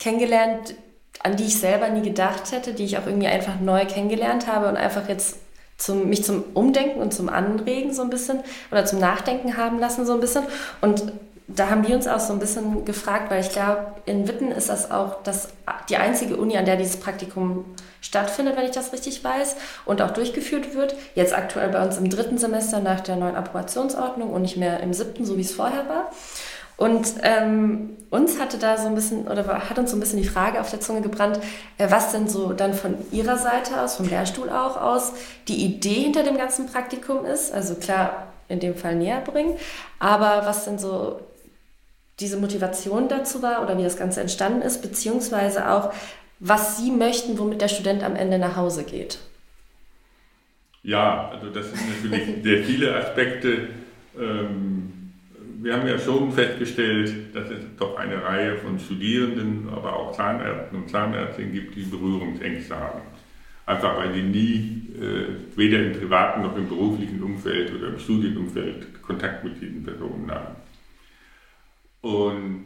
kennengelernt, an die ich selber nie gedacht hätte, die ich auch irgendwie einfach neu kennengelernt habe und einfach jetzt zum, mich zum Umdenken und zum Anregen so ein bisschen oder zum Nachdenken haben lassen so ein bisschen. Und da haben wir uns auch so ein bisschen gefragt, weil ich glaube, in Witten ist das auch das, die einzige Uni, an der dieses Praktikum stattfindet, wenn ich das richtig weiß, und auch durchgeführt wird. Jetzt aktuell bei uns im dritten Semester nach der neuen Approbationsordnung und nicht mehr im siebten, so wie es vorher war. Und ähm, uns hatte da so ein bisschen, oder hat uns so ein bisschen die Frage auf der Zunge gebrannt, äh, was denn so dann von Ihrer Seite aus, vom Lehrstuhl auch aus, die Idee hinter dem ganzen Praktikum ist. Also klar, in dem Fall näher bringen, aber was denn so diese Motivation dazu war oder wie das Ganze entstanden ist, beziehungsweise auch, was Sie möchten, womit der Student am Ende nach Hause geht. Ja, also das sind natürlich sehr viele Aspekte. Ähm, wir haben ja schon festgestellt, dass es doch eine Reihe von Studierenden, aber auch Zahnärzten und Zahnärztinnen gibt, die Berührungsängste haben. Einfach weil sie nie, äh, weder im privaten noch im beruflichen Umfeld oder im Studienumfeld Kontakt mit diesen Personen haben. Und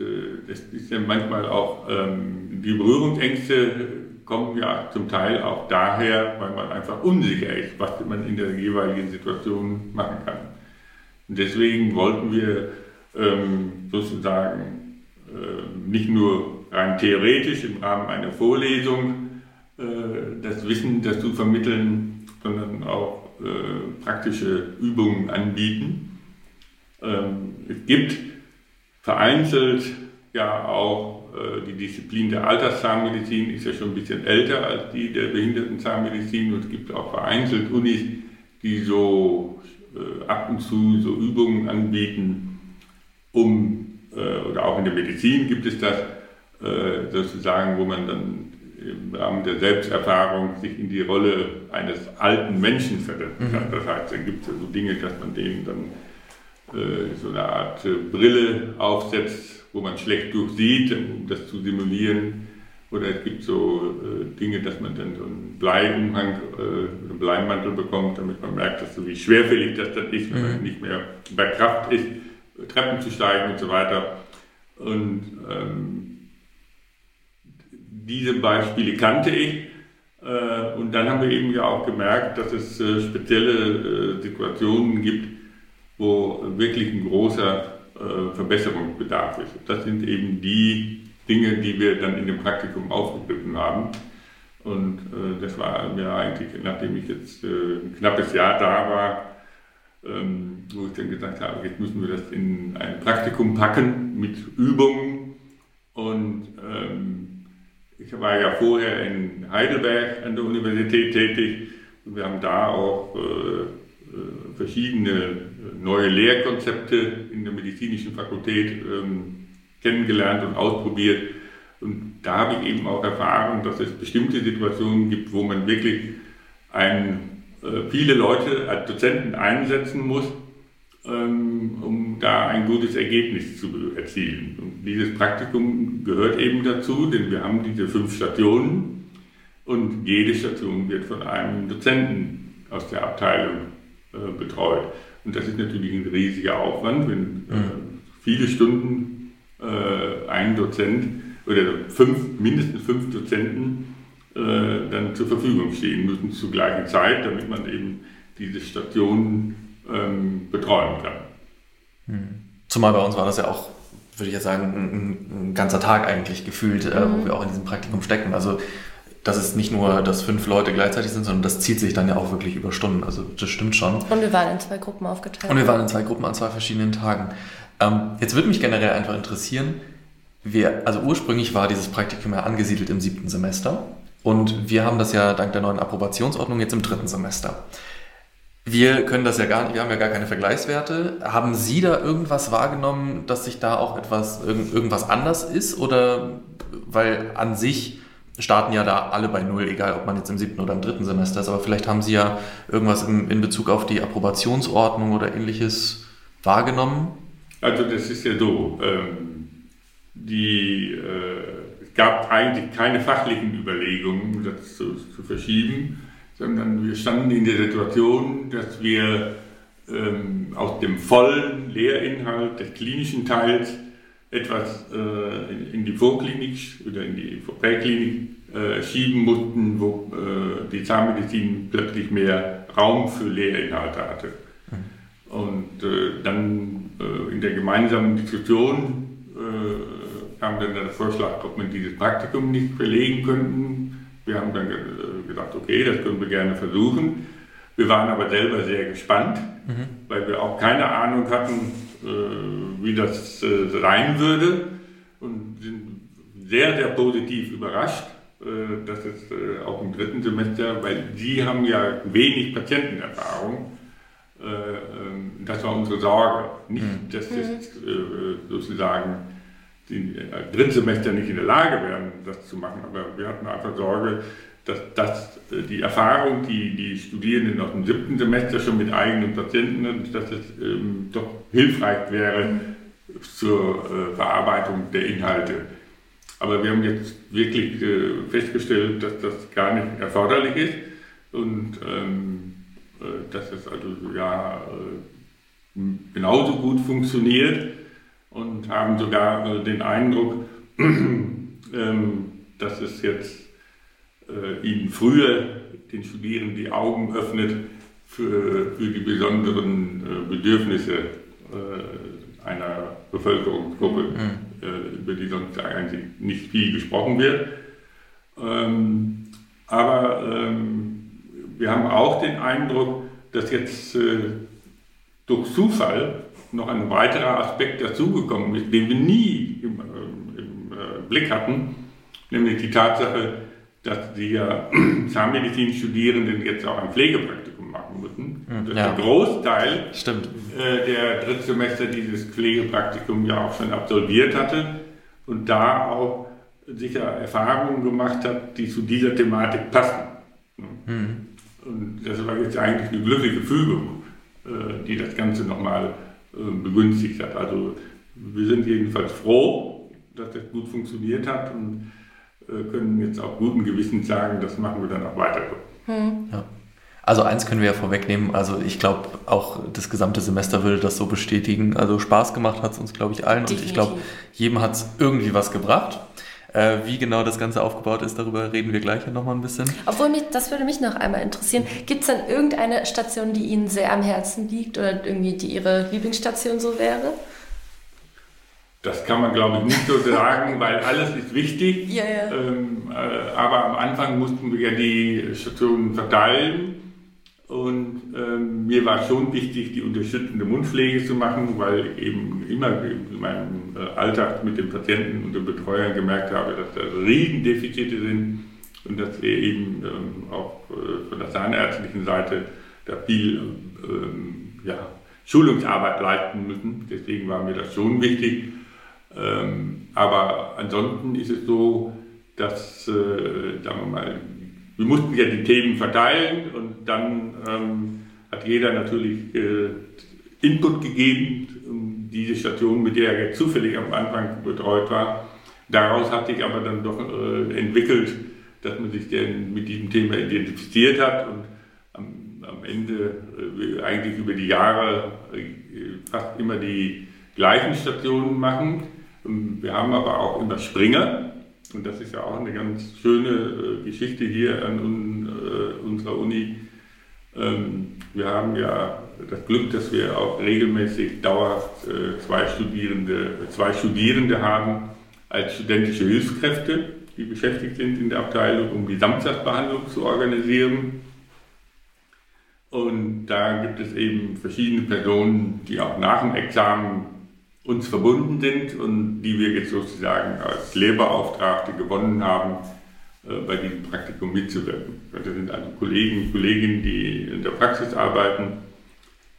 äh, das ist ja manchmal auch, ähm, die Berührungsängste kommen ja zum Teil auch daher, weil man einfach unsicher ist, was man in der jeweiligen Situation machen kann. Und deswegen wollten wir ähm, sozusagen äh, nicht nur rein theoretisch im Rahmen einer Vorlesung äh, das Wissen dazu vermitteln, sondern auch äh, praktische Übungen anbieten. Ähm, es gibt vereinzelt ja auch äh, die Disziplin der Alterszahnmedizin ist ja schon ein bisschen älter als die der Behindertenzahnmedizin und es gibt auch vereinzelt Unis, die so äh, ab und zu so Übungen anbieten, um, äh, oder auch in der Medizin gibt es das äh, sozusagen, wo man dann im Rahmen der Selbsterfahrung sich in die Rolle eines alten Menschen versetzen kann. Mhm. Das heißt, dann gibt es so Dinge, dass man denen dann äh, so eine Art äh, Brille aufsetzt, wo man schlecht durchsieht, um das zu simulieren. Oder es gibt so äh, Dinge, dass man dann so einen Bleiumhang, äh, einen Bleimantel bekommt, damit man merkt, dass so wie schwerfällig das dann ist, wenn man mhm. nicht mehr bei Kraft ist, Treppen zu steigen und so weiter. Und ähm, diese Beispiele kannte ich. Äh, und dann haben wir eben ja auch gemerkt, dass es äh, spezielle äh, Situationen gibt, wo wirklich ein großer Verbesserungsbedarf ist. Das sind eben die Dinge, die wir dann in dem Praktikum aufgegriffen haben. Und das war mir eigentlich, nachdem ich jetzt ein knappes Jahr da war, ähm, wo ich dann gesagt habe, jetzt müssen wir das in ein Praktikum packen mit Übungen. Und ähm, ich war ja vorher in Heidelberg an der Universität tätig wir haben da auch äh, äh verschiedene neue Lehrkonzepte in der medizinischen Fakultät ähm, kennengelernt und ausprobiert. Und da habe ich eben auch erfahren, dass es bestimmte Situationen gibt, wo man wirklich ein äh, viele Leute als Dozenten einsetzen muss, ähm, um da ein gutes Ergebnis zu erzielen. Und dieses Praktikum gehört eben dazu, denn wir haben diese fünf Stationen und jede Station wird von einem Dozenten aus der Abteilung äh, betreut. Und das ist natürlich ein riesiger Aufwand, wenn äh, mhm. viele Stunden ein Dozent oder fünf, mindestens fünf Dozenten äh, dann zur Verfügung stehen müssen zur gleichen Zeit, damit man eben diese Stationen ähm, betreuen kann. Hm. Zumal bei uns war das ja auch, würde ich jetzt sagen, ein, ein ganzer Tag eigentlich gefühlt, mhm. äh, wo mhm. wir auch in diesem Praktikum stecken. Also dass es nicht nur, dass fünf Leute gleichzeitig sind, sondern das zieht sich dann ja auch wirklich über Stunden. Also das stimmt schon. Und wir waren in zwei Gruppen aufgeteilt. Und wir waren in zwei Gruppen an zwei verschiedenen Tagen. Ähm, jetzt würde mich generell einfach interessieren, wir, also ursprünglich war dieses Praktikum ja angesiedelt im siebten Semester. Und wir haben das ja dank der neuen Approbationsordnung jetzt im dritten Semester. Wir können das ja gar nicht, wir haben ja gar keine Vergleichswerte. Haben Sie da irgendwas wahrgenommen, dass sich da auch etwas, irgendwas anders ist? Oder weil an sich starten ja da alle bei Null, egal ob man jetzt im siebten oder im dritten Semester ist, aber vielleicht haben Sie ja irgendwas in, in Bezug auf die Approbationsordnung oder ähnliches wahrgenommen? Also das ist ja so, ähm, die äh, gab eigentlich keine fachlichen Überlegungen, das zu, zu verschieben, sondern wir standen in der Situation, dass wir ähm, aus dem vollen Lehrinhalt des klinischen Teils etwas äh, in, in, die Vorklinik oder in die Präklinik äh, schieben mussten, wo äh, die Zahnmedizin plötzlich mehr Raum für Lehrinhalte hatte. Mhm. Und äh, dann in der gemeinsamen Diskussion äh, kam dann der Vorschlag, ob wir dieses Praktikum nicht verlegen könnten. Wir haben dann gesagt, okay, das können wir gerne versuchen. Wir waren aber selber sehr gespannt, mhm. weil wir auch keine Ahnung hatten, äh, wie das äh, sein würde und sind sehr, sehr positiv überrascht, äh, dass es auch im dritten Semester, weil Sie haben ja wenig Patientenerfahrung, das war unsere Sorge. Nicht, mhm. dass das sozusagen die äh, Drittsemester nicht in der Lage wären, das zu machen. Aber wir hatten einfach Sorge, dass, dass äh, die Erfahrung, die die Studierenden aus dem siebten Semester schon mit eigenen Patienten, dass es ähm, doch hilfreich wäre zur äh, Verarbeitung der Inhalte. Aber wir haben jetzt wirklich äh, festgestellt, dass das gar nicht erforderlich ist und ähm, äh, dass es also ja äh, genauso gut funktioniert und haben sogar äh, den Eindruck, *clears throat* ähm, dass es jetzt äh, ihnen früher den Studierenden die Augen öffnet für, für die besonderen äh, Bedürfnisse einer Bevölkerungsgruppe, mhm. über die sonst eigentlich nicht viel gesprochen wird. Ähm, aber ähm, wir haben auch den Eindruck, dass jetzt durch Zufall noch ein weiterer Aspekt dazugekommen ist, den wir nie im, äh, im äh, Blick hatten, nämlich die Tatsache, dass die ja *clears throat* Zahnmedizin-Studierenden jetzt auch ein Pflegepraktikum machen müssen. Hm, dass ja. der Großteil äh, der Drittsemester dieses Pflegepraktikum ja auch schon absolviert hatte und da auch sicher Erfahrungen gemacht hat, die zu dieser Thematik passen. Mhm. Und das war jetzt eigentlich eine glückliche Fügung, äh, die das Ganze nochmal äh, begünstigt hat. Also wir sind jedenfalls froh, dass das gut funktioniert hat und äh, können jetzt auch guten Gewissens sagen, das machen wir dann auch weiter. Hm. Ja. Also eins können wir ja vorwegnehmen. Also ich glaube, auch das gesamte Semester würde das so bestätigen. Also Spaß gemacht hat es uns, glaube ich, allen. Definitiv. Und ich glaube, jedem hat es irgendwie was gebracht. Äh, wie genau das Ganze aufgebaut ist, darüber reden wir gleich noch mal ein bisschen. Obwohl, mich, das würde mich noch einmal interessieren. Gibt es denn irgendeine Station, die Ihnen sehr am Herzen liegt oder irgendwie die Ihre Lieblingsstation so wäre? Das kann man, glaube ich, nicht so sagen, *laughs* weil alles ist wichtig. Ja, ja. Ähm, äh, aber am Anfang mussten wir ja die Stationen verteilen. Und ähm, mir war schon wichtig, die unterstützende Mundpflege zu machen, weil eben immer in meinem äh, Alltag mit den Patienten und den Betreuern gemerkt habe, dass da Riesendefizite sind und dass wir eben ähm, auch äh, von der zahnärztlichen Seite da viel ähm, ja, Schulungsarbeit leisten müssen. Deswegen war mir das schon wichtig. Ähm, aber ansonsten ist es so, dass, äh, sagen wir mal, wir mussten ja die Themen verteilen und dann ähm, hat jeder natürlich äh, Input gegeben, um diese Station, mit der er zufällig am Anfang betreut war. Daraus hat sich aber dann doch äh, entwickelt, dass man sich denn mit diesem Thema identifiziert hat und am, am Ende äh, eigentlich über die Jahre äh, fast immer die gleichen Stationen machen. Wir haben aber auch immer Springer, und das ist ja auch eine ganz schöne äh, Geschichte hier an un, äh, unserer Uni. Ähm, wir haben ja das Glück, dass wir auch regelmäßig dauerhaft äh, zwei, Studierende, zwei Studierende haben als studentische Hilfskräfte, die beschäftigt sind in der Abteilung, um die Samstagsbehandlung zu organisieren. Und da gibt es eben verschiedene Personen, die auch nach dem Examen uns verbunden sind und die wir jetzt sozusagen als Lehrbeauftragte gewonnen haben, äh, bei diesem Praktikum mitzuwirken. Das sind also Kollegen, Kolleginnen, die in der Praxis arbeiten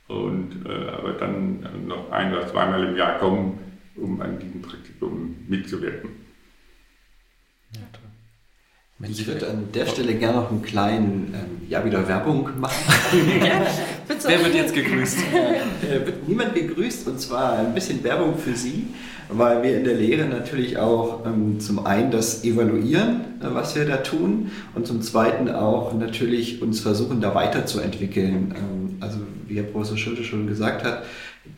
und äh, aber dann noch ein oder zweimal im Jahr kommen, um an diesem Praktikum mitzuwirken. Ja, ich würde an der Stelle gerne noch einen kleinen, ähm, ja, wieder Werbung machen. Wer wird jetzt gegrüßt? Äh, wird niemand gegrüßt und zwar ein bisschen Werbung für Sie, weil wir in der Lehre natürlich auch ähm, zum einen das evaluieren, äh, was wir da tun und zum zweiten auch natürlich uns versuchen, da weiterzuentwickeln. Ähm, also wie Herr Professor Schulte schon gesagt hat,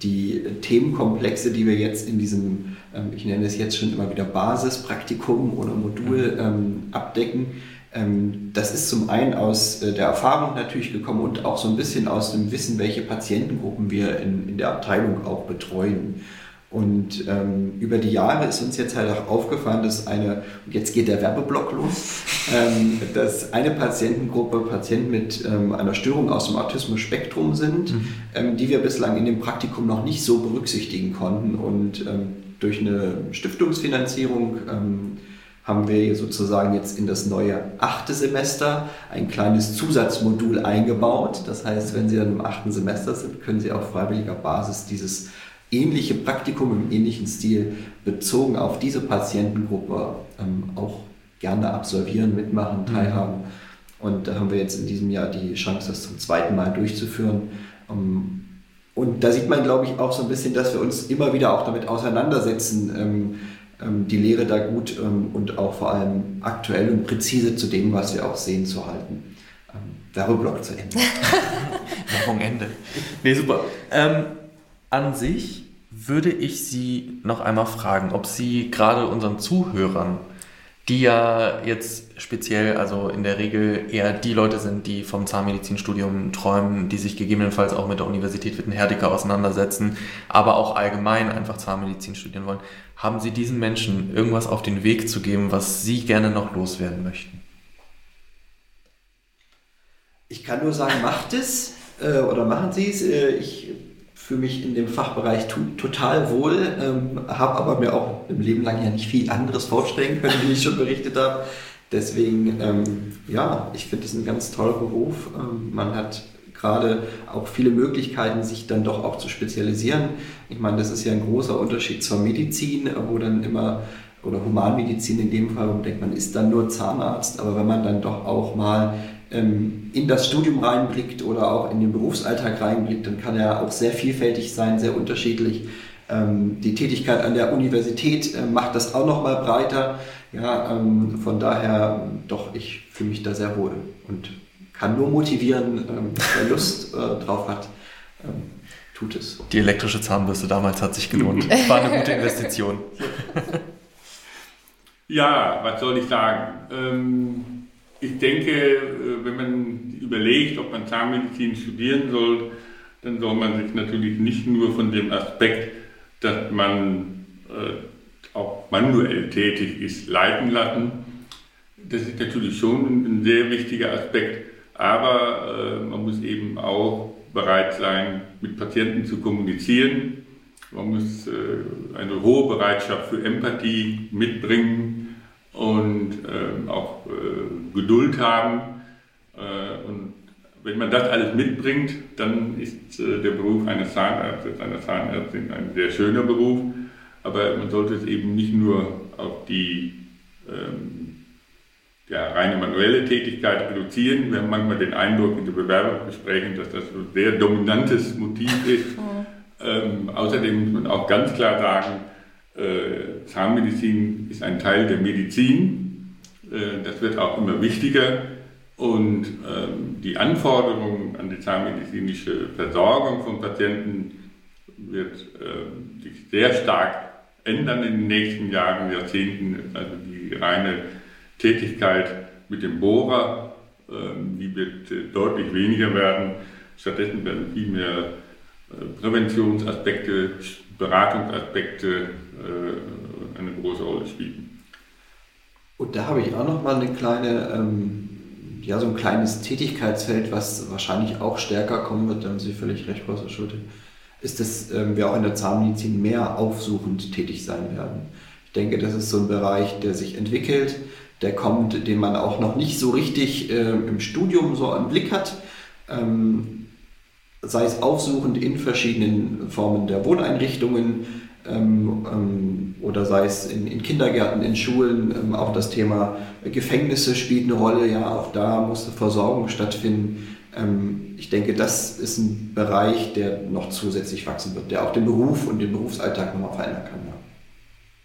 die Themenkomplexe, die wir jetzt in diesem, ähm, ich nenne es jetzt schon immer wieder Basispraktikum oder Modul mhm. ähm, abdecken, ähm, das ist zum einen aus äh, der Erfahrung natürlich gekommen und auch so ein bisschen aus dem Wissen, welche Patientengruppen wir in, in der Abteilung auch betreuen. Und ähm, über die Jahre ist uns jetzt halt auch aufgefallen, dass eine, und jetzt geht der Werbeblock los, *laughs* ähm, dass eine Patientengruppe Patienten mit ähm, einer Störung aus dem Autismus-Spektrum sind, mhm. ähm, die wir bislang in dem Praktikum noch nicht so berücksichtigen konnten. Und ähm, durch eine Stiftungsfinanzierung ähm, haben wir sozusagen jetzt in das neue achte Semester ein kleines Zusatzmodul eingebaut. Das heißt, wenn Sie dann im achten Semester sind, können Sie auf freiwilliger Basis dieses ähnliche Praktikum im ähnlichen Stil bezogen auf diese Patientengruppe ähm, auch gerne absolvieren, mitmachen, mhm. teilhaben. Und da haben wir jetzt in diesem Jahr die Chance, das zum zweiten Mal durchzuführen. Ähm, und da sieht man, glaube ich, auch so ein bisschen, dass wir uns immer wieder auch damit auseinandersetzen, ähm, ähm, die Lehre da gut ähm, und auch vor allem aktuell und präzise zu dem, was wir auch sehen, zu halten. Ähm, Werbeblock zu Ende. *laughs* Werbung Ende. Nee, super. An sich würde ich Sie noch einmal fragen, ob Sie gerade unseren Zuhörern, die ja jetzt speziell, also in der Regel eher die Leute sind, die vom Zahnmedizinstudium träumen, die sich gegebenenfalls auch mit der Universität Wittenherdecke auseinandersetzen, aber auch allgemein einfach Zahnmedizin studieren wollen, haben Sie diesen Menschen irgendwas auf den Weg zu geben, was Sie gerne noch loswerden möchten? Ich kann nur sagen, macht es äh, oder machen Sie es. Äh, ich fühle mich in dem Fachbereich total wohl, ähm, habe aber mir auch im Leben lang ja nicht viel anderes vorstellen können, wie ich schon berichtet habe. Deswegen, ähm, ja, ich finde es ein ganz toller Beruf. Ähm, man hat gerade auch viele Möglichkeiten, sich dann doch auch zu spezialisieren. Ich meine, das ist ja ein großer Unterschied zur Medizin, wo dann immer, oder Humanmedizin in dem Fall, wo man denkt, man ist dann nur Zahnarzt, aber wenn man dann doch auch mal in das Studium reinblickt oder auch in den Berufsalltag reinblickt, dann kann er auch sehr vielfältig sein, sehr unterschiedlich. Ähm, die Tätigkeit an der Universität äh, macht das auch noch mal breiter. Ja, ähm, von daher doch, ich fühle mich da sehr wohl und kann nur motivieren, ähm, wer Lust äh, drauf hat, ähm, tut es. Die elektrische Zahnbürste damals hat sich gelohnt. War eine gute Investition. *laughs* Ja, was soll ich sagen? Ähm, ich denke, äh, wenn man überlegt, ob man Zahnmedizin studieren soll, dann soll man sich natürlich nicht nur von dem Aspekt, dass man äh, auch manuell tätig ist, leiten lassen. Das ist natürlich schon ein sehr wichtiger Aspekt, aber äh, man muss eben auch bereit sein, mit Patienten zu kommunizieren. Man muss äh, eine hohe Bereitschaft für Empathie mitbringen und äh, auch äh, Geduld haben. Äh, und wenn man das alles mitbringt, dann ist äh, der Beruf eines Zahnarztes, einer Zahnärztin ein sehr schöner Beruf. Aber man sollte es eben nicht nur auf die ähm, ja, reine manuelle Tätigkeit reduzieren. Wir haben manchmal den Eindruck in den Bewerbungsgesprächen, dass das ein sehr dominantes Motiv ist. Ähm, außerdem muss man auch ganz klar sagen, äh, Zahnmedizin ist ein Teil der Medizin. Äh, das wird auch immer wichtiger. Und ähm, die Anforderungen an die zahnmedizinische Versorgung von Patienten wird äh, sich sehr stark ändern in den nächsten Jahren, Jahrzehnten. Also die reine Tätigkeit mit dem Bohrer, äh, die wird äh, deutlich weniger werden. Stattdessen werden viel mehr äh, Präventionsaspekte, Beratungsaspekte eine große Rolle spielen. Und da habe ich auch noch mal eine kleine ähm ja, so ein kleines Tätigkeitsfeld, was wahrscheinlich auch stärker kommen wird, da haben Sie völlig recht, Professor Schulte, ist, dass ähm, wir auch in der Zahnmedizin mehr aufsuchend tätig sein werden. Ich denke, das ist so ein Bereich, der sich entwickelt, der kommt, den man auch noch nicht so richtig äh, im Studium so im Blick hat. Ähm, sei es aufsuchend in verschiedenen Formen der Wohneinrichtungen, ähm, ähm, oder sei es in, in Kindergärten, in Schulen, ähm, auch das Thema Gefängnisse spielt eine Rolle, ja, auch da muss eine Versorgung stattfinden. Ähm, ich denke, das ist ein Bereich, der noch zusätzlich wachsen wird, der auch den Beruf und den Berufsalltag nochmal verändern kann. Ja.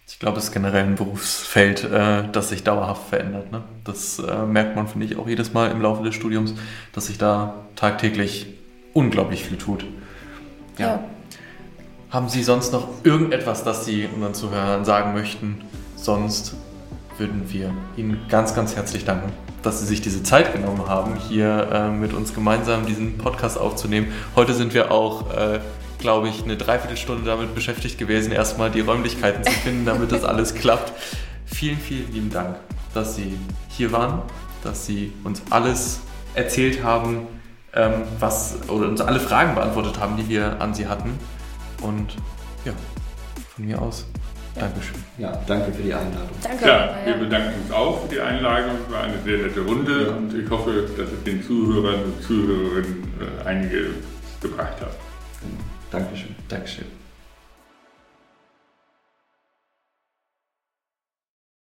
Ich glaube, es ist generell ein Berufsfeld, äh, das sich dauerhaft verändert. Ne? Das äh, merkt man, finde ich, auch jedes Mal im Laufe des Studiums, dass sich da tagtäglich unglaublich viel tut. ja. ja. Haben Sie sonst noch irgendetwas, das Sie unseren Zuhörern sagen möchten? Sonst würden wir Ihnen ganz, ganz herzlich danken, dass Sie sich diese Zeit genommen haben, hier äh, mit uns gemeinsam diesen Podcast aufzunehmen. Heute sind wir auch, äh, glaube ich, eine Dreiviertelstunde damit beschäftigt gewesen, erstmal die Räumlichkeiten zu finden, damit das alles *laughs* klappt. Vielen, vielen lieben Dank, dass Sie hier waren, dass Sie uns alles erzählt haben, ähm, was, oder uns alle Fragen beantwortet haben, die wir an Sie hatten. Und ja, von mir aus, Dankeschön. Ja, danke für die Einladung. Danke. Ja, wir bedanken uns auch für die Einladung. Es war eine sehr nette Runde ja. und ich hoffe, dass es den Zuhörern und Zuhörerinnen äh, einige gebracht hat. Dankeschön. Dankeschön.